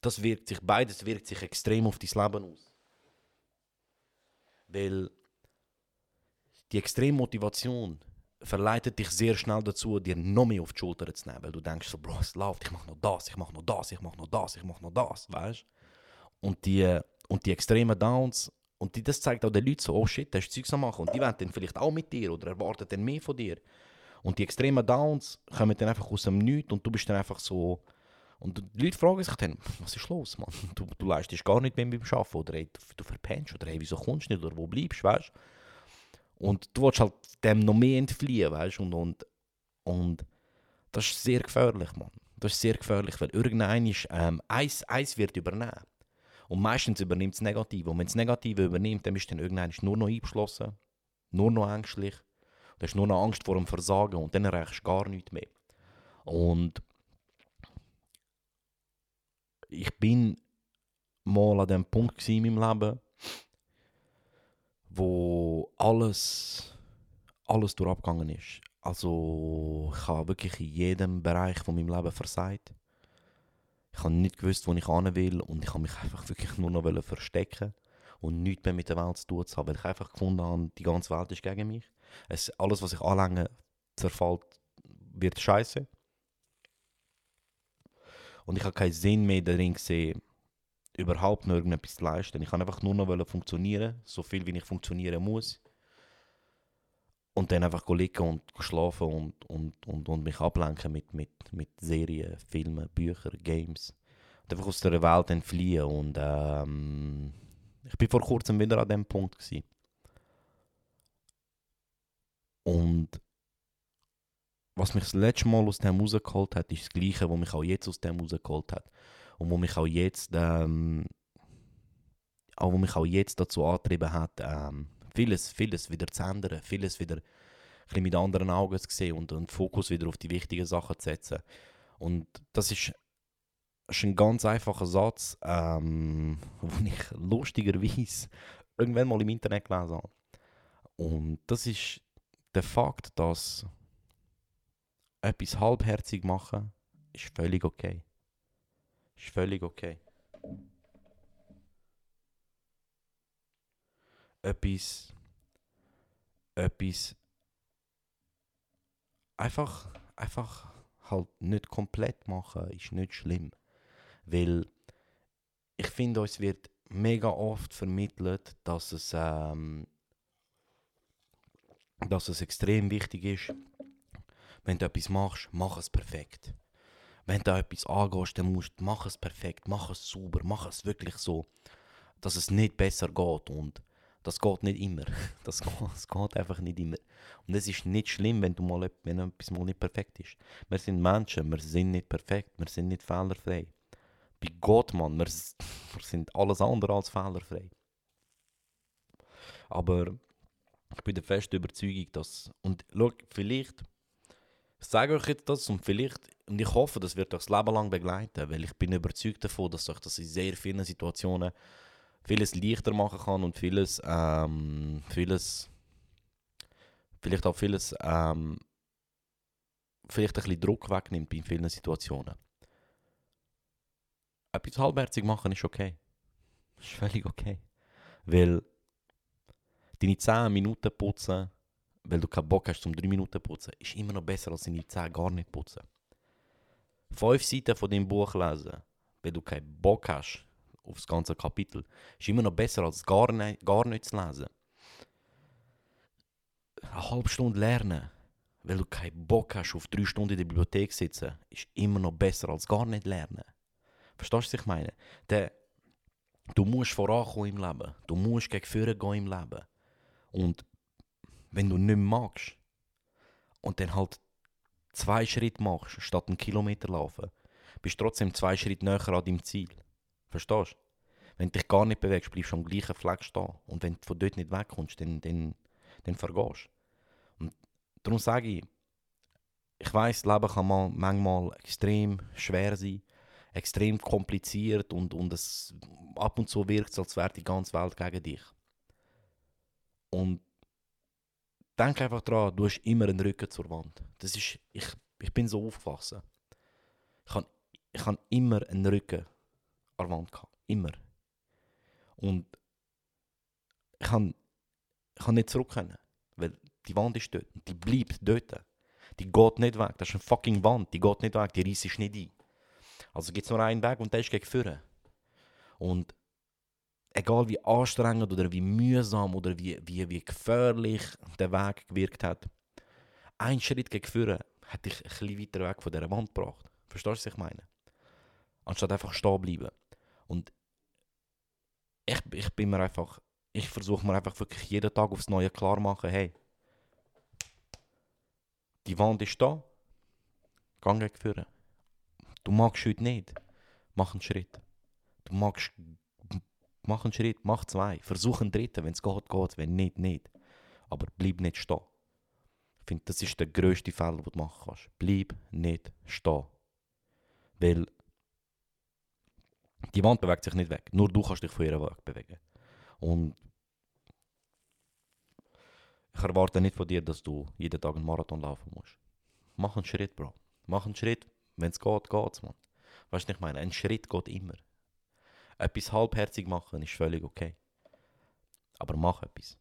das wirkt sich, beides wirkt sich extrem auf dein Leben aus. Weil die extreme Motivation, verleitet dich sehr schnell dazu, dir noch mehr auf die Schulter zu nehmen, weil du denkst so, Bro, es läuft, ich mach noch das, ich mach noch das, ich mach noch das, ich mach noch das, weißt Und die, und die extremen Downs, und die, das zeigt auch den Leuten so, oh shit, das ist Zeugs am machen, und die wollen dann vielleicht auch mit dir oder erwarten dann mehr von dir. Und die extremen Downs kommen dann einfach aus dem Nichts und du bist dann einfach so, und die Leute fragen sich dann, was ist los, Mann? Du, du leistest gar nicht mehr beim Arbeiten, oder ey, du, du verpennst, oder hey, wieso kommst du nicht, oder wo bleibst, weißt und du willst halt dem noch mehr entfliehen, weißt? Und, und, und das ist sehr gefährlich, Mann. Das ist sehr gefährlich, weil irgendein ist, ähm, eins, eins wird übernehmen. Und meistens übernimmt das Negative. Und wenn das Negative übernimmt, dann bist du dann irgendwann nur noch eingeschlossen, nur noch ängstlich. Du hast nur noch Angst vor dem Versagen und dann erreichst du gar nichts mehr. Und ich bin mal an dem Punkt in meinem Leben, wo alles, alles durchgegangen ist. Also ich habe wirklich in jedem Bereich von meinem Leben versagt. Ich habe nicht gewusst, wo ich hin will und ich habe mich einfach wirklich nur noch verstecken und nichts mehr mit der Welt zu tun haben, weil ich einfach gefunden habe, die ganze Welt ist gegen mich. Es, alles, was ich anlänge, zerfällt, wird scheiße. Und ich habe keinen Sinn mehr darin gesehen, überhaupt noch irgendetwas zu leisten. Ich kann einfach nur noch funktionieren, so viel wie ich funktionieren muss. und dann einfach liegen und schlafen und, und, und, und mich ablenken mit, mit, mit Serien, Filmen, Büchern, Games. Und einfach aus der Welt entfliehen. Und ähm, ich bin vor kurzem wieder an dem Punkt gewesen. Und was mich das letzte Mal aus dem rausgeholt hat, ist das Gleiche, was mich auch jetzt aus dem rausgeholt hat. Und wo mich auch jetzt, ähm, auch wo mich auch jetzt dazu angetrieben hat, ähm, vieles, vieles wieder zu ändern, vieles wieder ein mit anderen Augen zu sehen und den Fokus wieder auf die wichtigen Sachen zu setzen. Und das ist, ist ein ganz einfacher Satz, ähm, den ich lustigerweise irgendwann mal im Internet gelesen habe. Und das ist der Fakt, dass etwas halbherzig machen ist völlig okay. Ist völlig okay. Etwas, etwas einfach, einfach halt nicht komplett machen, ist nicht schlimm. Weil ich finde, uns wird mega oft vermittelt, dass es, ähm, dass es extrem wichtig ist, wenn du etwas machst, mach es perfekt. Wenn du etwas angehst, dann musst du, mach es perfekt, mach es sauber, mach es wirklich so, dass es nicht besser geht. Und das geht nicht immer. Das geht, das geht einfach nicht immer. Und es ist nicht schlimm, wenn, du mal, wenn etwas mal nicht perfekt ist. Wir sind Menschen, wir sind nicht perfekt, wir sind nicht fehlerfrei. Bei Gott, Mann, wir, wir sind alles andere als fehlerfrei. Aber ich bin der festen Überzeugung, dass. Und schau, vielleicht. Ich sage euch jetzt das und vielleicht. Und ich hoffe, das wird euch das Leben lang begleiten, weil ich bin überzeugt davon, dass euch das in sehr vielen Situationen vieles leichter machen kann und vieles. Ähm, vieles. Vielleicht auch vieles. Ähm, vielleicht ein bisschen Druck wegnimmt bei vielen Situationen. Etwas halbherzig machen ist okay. Ist völlig okay. Weil deine 10 Minuten putzen, weil du keinen Bock hast zum 3 Minuten putzen, ist immer noch besser als deine 10 gar nicht putzen. 5 Seiten von dem Buch lesen, weil du keinen Bock hast auf das ganze Kapitel, ist immer noch besser als gar nicht, gar nicht zu lesen. Eine halbe Stunde lernen, weil du keinen Bock hast auf 3 Stunden in der Bibliothek sitzen, ist immer noch besser als gar nicht lernen. Verstehst du, was ich meine? Der, du musst vorankommen im Leben. Du musst gegen vorne gehen im Leben. Und wenn du nicht magst und dann halt zwei Schritte machst, statt einen Kilometer laufen, bist du trotzdem zwei Schritte näher an deinem Ziel. Verstehst du? Wenn du dich gar nicht bewegst, bleibst du am gleichen Fleck stehen. Und wenn du von dort nicht wegkommst, dann, dann, dann vergehst du. Und darum sage ich, ich weiß, Leben kann mal, manchmal extrem schwer sein, extrem kompliziert und, und es, ab und zu wirkt als wäre die ganze Welt gegen dich. Und denk einfach dran, du hast immer einen Rücken zur Wand. Das ist, ich, ich bin so aufgewachsen. Ich habe ich hab immer einen Rücken an der Wand gehabt. Immer. Und ich kann, ich kann nicht zurück können, weil die Wand ist dort. Und die bleibt dort. Die geht nicht weg. Das ist eine fucking Wand. Die geht nicht weg. Die reißt nicht ein. Also gibt es nur einen Weg und der ist gegen vorne. Und egal wie anstrengend oder wie mühsam oder wie, wie, wie gefährlich der Weg gewirkt hat, ein Schritt gegen vorne hat dich ein bisschen weiter weg von dieser Wand gebracht. Verstehst du, was ich meine? Anstatt einfach stehen bleiben. Und ich, ich bin mir einfach, ich versuche mir einfach wirklich jeden Tag aufs Neue klar machen, hey, die Wand ist da, geh gegen vorne. Du magst heute nicht, mach einen Schritt. Du magst, mach einen Schritt, mach zwei. Versuch einen dritten, wenn es geht, geht, wenn nicht, nicht. Aber bleib nicht stehen. Ich finde, das ist der grösste Fehler, den du machen kannst. Bleib nicht stehen. Weil die Wand bewegt sich nicht weg. Nur du kannst dich von ihrer Weg bewegen. Und ich erwarte nicht von dir, dass du jeden Tag einen Marathon laufen musst. Mach einen Schritt, Bro. Mach einen Schritt. Wenn es geht, geht's, man. Weißt du, ich meine? Ein Schritt geht immer. Etwas halbherzig machen ist völlig okay. Aber mach etwas.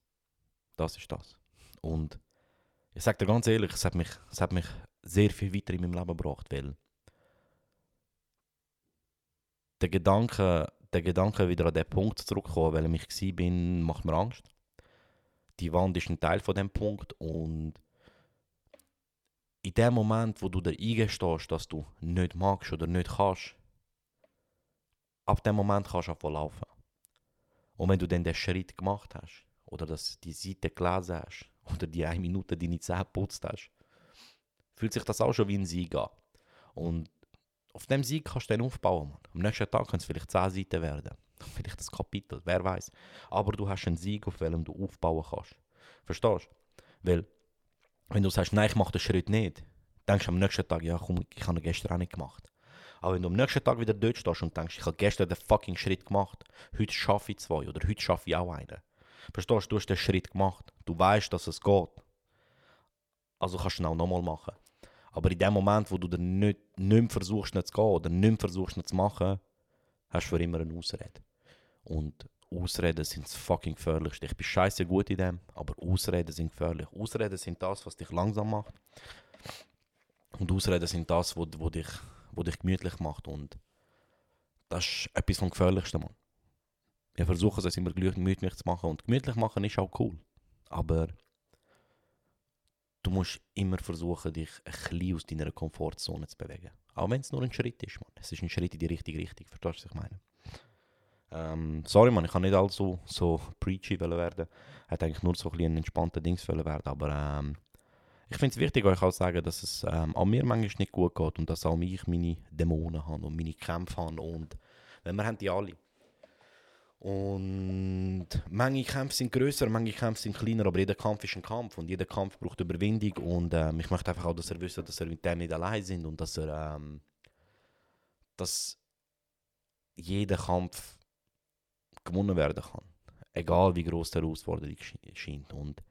Das ist das. Und ich sage dir ganz ehrlich, es hat, mich, es hat mich sehr viel weiter in meinem Leben gebracht, weil der Gedanke, der Gedanke wieder an den Punkt zurückkommen, weil ich war, macht mir Angst. die Wand ist ein Teil von dem Punkt und in dem Moment, wo du dir eingestehst, dass du nicht magst oder nicht kannst, ab dem Moment kannst du anfangen laufen. Und wenn du dann den Schritt gemacht hast, oder dass die Seite gelesen hast, oder die eine Minute deine Zähne geputzt hast, fühlt sich das auch schon wie ein Sieg an. Und auf dem Sieg kannst du dann aufbauen. Mann. Am nächsten Tag können es vielleicht 10 Seiten werden. Vielleicht das Kapitel, wer weiß. Aber du hast einen Sieg, auf welchem du aufbauen kannst. Verstehst du? Weil, wenn du sagst, nein, ich mache den Schritt nicht, denkst du am nächsten Tag, ja komm, ich habe ihn gestern auch nicht gemacht. Aber wenn du am nächsten Tag wieder dort stehst und denkst, ich habe gestern den fucking Schritt gemacht, heute schaffe ich zwei oder heute schaffe ich auch einen. Verstehst du, du hast den Schritt gemacht. Du weißt, dass es geht. Also kannst du ihn auch nochmal machen. Aber in dem Moment, wo du dann nicht, nicht mehr versuchst, nicht zu gehen oder nicht mehr versuchst, nicht zu machen, hast du für immer eine Ausrede. Und Ausreden sind das fucking gefährlichste. Ich bin scheiße gut in dem, aber Ausreden sind gefährlich. Ausreden sind das, was dich langsam macht. Und Ausreden sind das, wo, wo, dich, wo dich gemütlich macht. Und das ist etwas vom Gefährlichsten, Mann. Wir versuchen es immer gemütlich zu machen. Und gemütlich machen ist auch cool. Aber du musst immer versuchen, dich ein bisschen aus deiner Komfortzone zu bewegen. Auch wenn es nur ein Schritt ist, Mann. Es ist ein Schritt in die richtige Richtung. Verstehst du, was ich meine? Ähm, sorry, Mann, ich kann nicht allzu so preachy wollen werden. Ich hätte eigentlich nur so ein, ein entspannter Dings werden. Aber ähm, ich finde es wichtig, euch auch zu sagen, dass es ähm, an mir manchmal nicht gut geht und dass auch ich meine Dämonen habe und meine Kämpfe habe. Und wenn wir haben die alle. Und manche Kämpfe sind größer, manche Kämpfe sind kleiner, aber jeder Kampf ist ein Kampf und jeder Kampf braucht Überwindung. Und ähm, ich möchte einfach auch, dass er wisst, dass er mit dem nicht allein sind und dass er, ähm, dass jeder Kampf gewonnen werden kann. Egal wie groß die Herausforderung sch- scheint. Und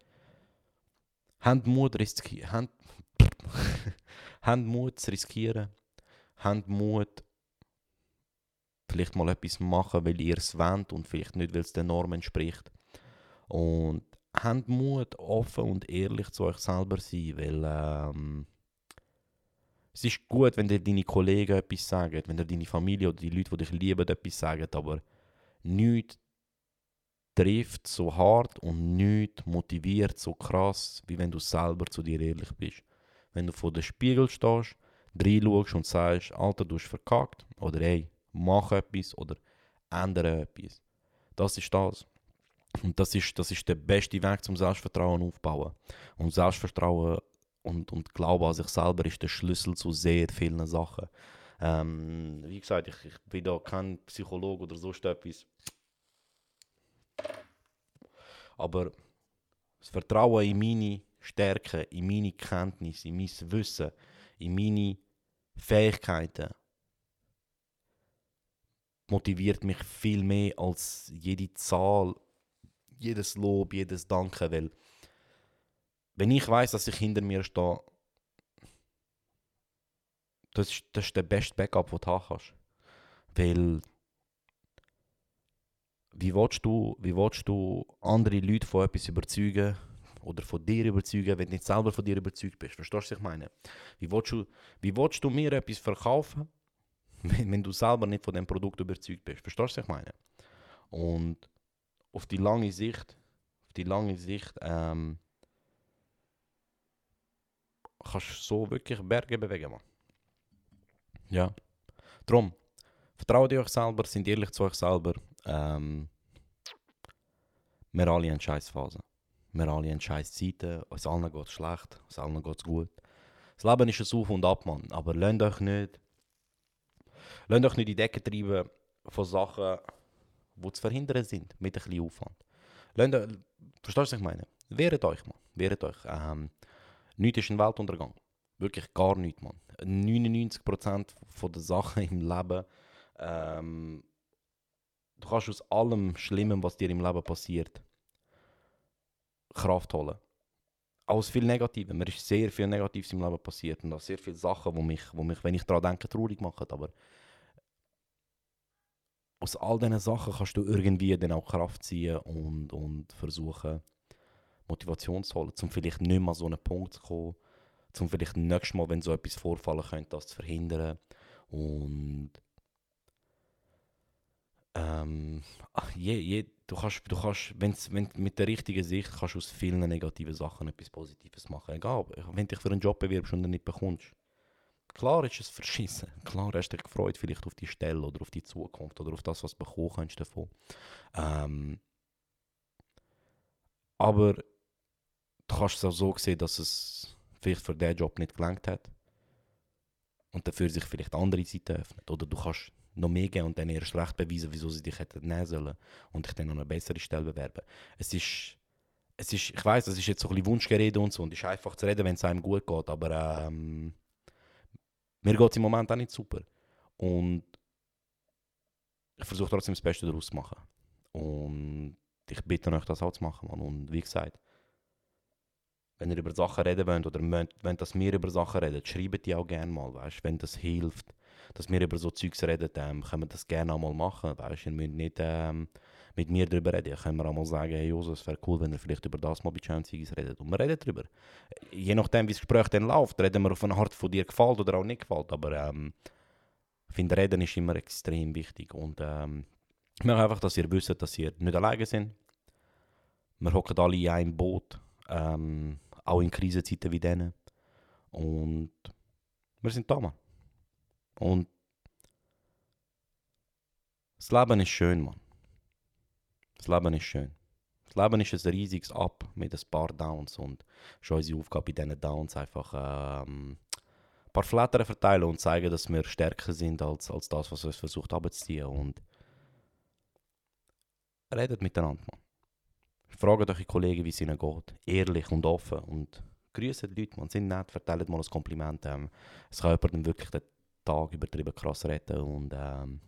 habt Mut, riski habt, habt Mut zu riskieren. Habt Mut, vielleicht mal etwas machen, weil ihr es wollt und vielleicht nicht, weil es der Norm entspricht. Und habt Mut, offen und ehrlich zu euch selber sein, weil ähm, es ist gut, wenn dir deine Kollegen etwas sagen, wenn dir deine Familie oder die Leute, die dich lieben, etwas sagen, aber nichts trifft so hart und nichts motiviert so krass, wie wenn du selber zu dir ehrlich bist. Wenn du vor dem Spiegel stehst, reinschaust und sagst, Alter, du hast verkackt, oder hey, mach etwas oder ändere etwas. Das ist das. Und das ist, das ist der beste Weg zum Selbstvertrauen aufbauen. Und Selbstvertrauen und, und Glaube an sich selber ist der Schlüssel zu sehr vielen Sachen. Ähm, wie gesagt, ich, ich bin da kein Psychologe oder sonst etwas. Aber das Vertrauen in meine Stärken, in meine Kenntnisse, in mein Wissen, in meine Fähigkeiten motiviert mich viel mehr als jede Zahl, jedes Lob, jedes Danke, weil wenn ich weiß, dass ich hinter mir stehe, das ist, das ist der beste Backup, den du haben kannst. Weil wie willst du, wie willst du andere Leute von etwas überzeugen oder von dir überzeugen, wenn du nicht selber von dir überzeugt bist? Verstehst du, was ich meine? Wie willst du, wie willst du mir etwas verkaufen, wenn, wenn du selber nicht von dem Produkt überzeugt bist? Verstehst du, was ich meine? Und auf die lange Sicht, auf die lange Sicht, ähm, kannst du so wirklich Berge bewegen, man. Ja. Drum, vertraut euch selber, seid ehrlich zu euch selber. Ähm, wir alle haben Scheißphasen. Wir alle haben Scheißzeiten. Uns allen geht es schlecht, uns allen geht es gut. Das Leben ist ein Auf und Ab, Mann. Aber lasst euch nicht, lasst euch nicht die Decke treiben von Sachen, die zu verhindern sind, mit ein bisschen Aufwand. Lasst euch, verstehst du, was ich meine? Wehret euch, Mann. Wehret euch. Ähm, nichts ist ein Weltuntergang. Wirklich gar nichts, Mann. 99% von den Sachen im Leben, ähm, du kannst aus allem Schlimmen, was dir im Leben passiert, Kraft holen. Auch aus viel Negativen. Mir ist sehr viel Negatives im Leben passiert und auch sehr viele Sachen, die mich, wo mich wenn ich daran denke, traurig machen. Aber aus all diesen Sachen kannst du irgendwie dann auch Kraft ziehen und, und versuchen, Motivation zu holen, um vielleicht nicht mehr an so einen Punkt zu kommen, um vielleicht nächstes Mal, wenn so etwas vorfallen könnte, das zu verhindern. Und ähm, ach, je, je, du kannst, du kannst wenn's, wenn mit der richtigen Sicht kannst du aus vielen negativen Sachen etwas Positives machen. Egal, wenn du dich für einen Job bewirbst und ihn nicht bekommst. Klar ist es verschissen. Klar hast du dich gefreut vielleicht auf die Stelle oder auf die Zukunft oder auf das, was du bekommen kannst davon. Ähm, aber du kannst es auch so sehen, dass es vielleicht für diesen Job nicht gelangt hat und dafür sich vielleicht andere Seiten öffnet. Oder du kannst noch mehr geben und dann erst recht beweisen, wieso sie dich hätten nehmen sollen und dich dann an eine bessere Stelle bewerben. Es ist, es ist ich weiß, es ist jetzt so ein bisschen Wunschgerede und so und es ist einfach zu reden, wenn es einem gut geht, aber ähm, mir geht es im Moment auch nicht super. Und ich versuche trotzdem das Beste daraus zu machen. Und ich bitte euch, das auch zu machen. Mann. Und wie gesagt, wenn ihr über Sachen reden wollt oder wollt, wenn dass wir über Sachen reden, schreibt die auch gerne mal, weißt wenn das hilft, dass wir über so Zeugs reden, ähm, können wir das gerne auch mal machen, weißt ihr müsst nicht ähm, mit mir darüber reden, können wir auch mal sagen, hey Joso, es wäre cool, wenn ihr vielleicht über das mal bei Champions redet und wir reden darüber. Je nachdem, wie das Gespräch dann läuft, reden wir auf eine Art, von dir gefällt oder auch nicht gefällt, aber ähm, ich finde, Reden ist immer extrem wichtig und ähm, ich möchte einfach, dass ihr wisst, dass ihr nicht alleine seid. Wir hocken alle in einem Boot, ähm, auch in Krisenzeiten wie denen. Und wir sind da, Mann. Und das Leben ist schön, Mann. Das Leben ist schön. Das Leben ist ein riesiges Up mit ein paar Downs und ist unsere Aufgabe, bei diesen Downs einfach ähm, ein paar Flattern verteilen und zeigen, dass wir stärker sind als, als das, was uns versucht abzuziehen. Und redet miteinander, Mann. Fragt eure Kollegen, wie es ihnen geht. Ehrlich und offen. Und grüßt die Leute, man. Sind nett, verteilt mal ein Kompliment. Ähm, es kann jemandem wirklich den Tag übertrieben krass retten. Und ähm,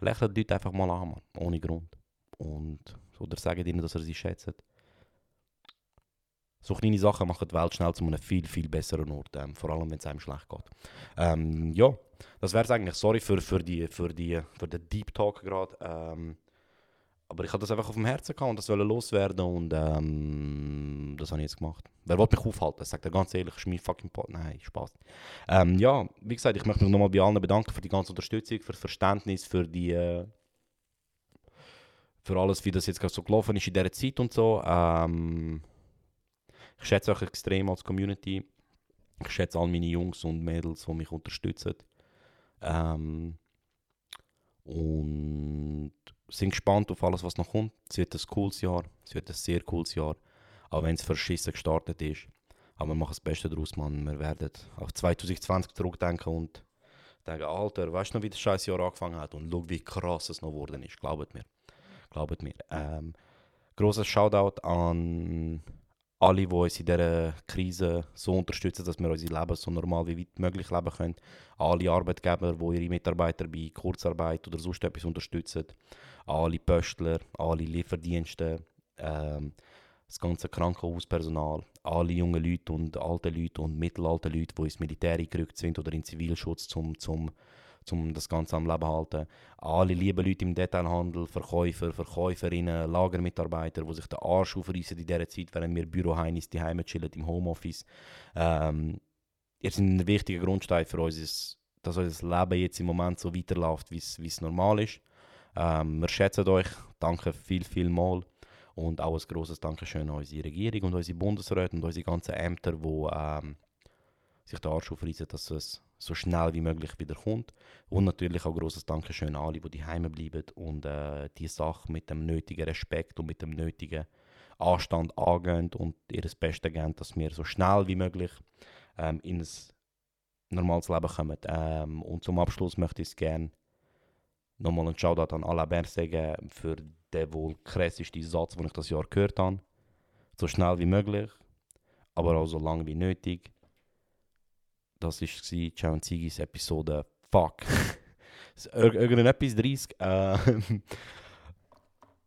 lächelt die Leute einfach mal an, man. Ohne Grund. Und, oder sagt ihnen, dass ihr sie schätzt. So kleine Sachen machen die Welt schnell zu einem viel, viel besseren Ort. Ähm, vor allem, wenn es einem schlecht geht. Ähm, ja, das wäre es eigentlich. Sorry für, für, die, für, die, für den Deep Talk gerade. Ähm, aber ich hatte das einfach auf dem Herzen gehabt und das wollte loswerden und ähm, das habe ich jetzt gemacht. Wer will mich aufhalten? Sagt er ganz ehrlich, ist mein fucking Pot. Nein, Spaß. Ähm, ja, wie gesagt, ich möchte mich nochmal bei allen bedanken für die ganze Unterstützung, für das Verständnis, für die äh, für alles, wie das jetzt gerade so gelaufen ist in dieser Zeit und so. Ähm, ich schätze euch extrem als Community. Ich schätze all meine Jungs und Mädels, die mich unterstützen. Ähm, und sind gespannt auf alles, was noch kommt. Es wird ein cooles Jahr. Es wird ein sehr cooles Jahr. Auch wenn es verschissen gestartet ist. Aber wir machen das Beste daraus, Mann. Wir werden auf 2020 zurückdenken und denken, Alter, weißt du noch, wie das scheiß Jahr angefangen hat? Und schau, wie krass es noch geworden ist. Glaubt mir. Glaubt mir. Ähm, grosses Shoutout an alle, die uns in dieser Krise so unterstützen, dass wir unser Leben so normal wie möglich leben können. Alle Arbeitgeber, die ihre Mitarbeiter bei Kurzarbeit oder sonst etwas unterstützen. Alle Pöstler, alle Lieferdienste, ähm, das ganze Krankenhauspersonal, alle jungen Leute und alte Leute und mittelalte Leute, die ins Militär gerückt sind oder in Zivilschutz zum, zum um das Ganze am Leben zu halten. Alle lieben Leute im Detailhandel, Verkäufer, Verkäuferinnen, Lagermitarbeiter, die sich den Arsch aufreißen in dieser Zeit, während wir Büroheinis die Heime chillen im Homeoffice. Ähm, ihr seid ein wichtiger Grundstein für uns, dass unser Leben jetzt im Moment so weiterläuft, wie es normal ist. Ähm, wir schätzen euch, danke viel, viel mal. Und auch ein grosses Dankeschön an unsere Regierung und unsere Bundesräte und unsere ganzen Ämter, die ähm, sich den Arsch aufreißen, dass es so schnell wie möglich wieder kommt. Und natürlich auch großes Dankeschön an alle, die daheim bleiben und äh, die Sache mit dem nötigen Respekt und mit dem nötigen Anstand angehen und ihr das Beste geben, dass wir so schnell wie möglich ähm, in ein normales Leben kommen. Ähm, und zum Abschluss möchte ich gerne nochmal einen Shoutout an Alain Bert sagen für den wohl krasseste Satz, den ich das Jahr gehört habe. So schnell wie möglich, aber auch so lange wie nötig. Das war Ciao und Zigis Episode Fuck. Ir irgendetwas 30. Äh,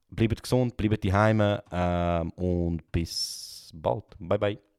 bleibt gesund, bleibt daheim äh, und bis bald. Bye bye.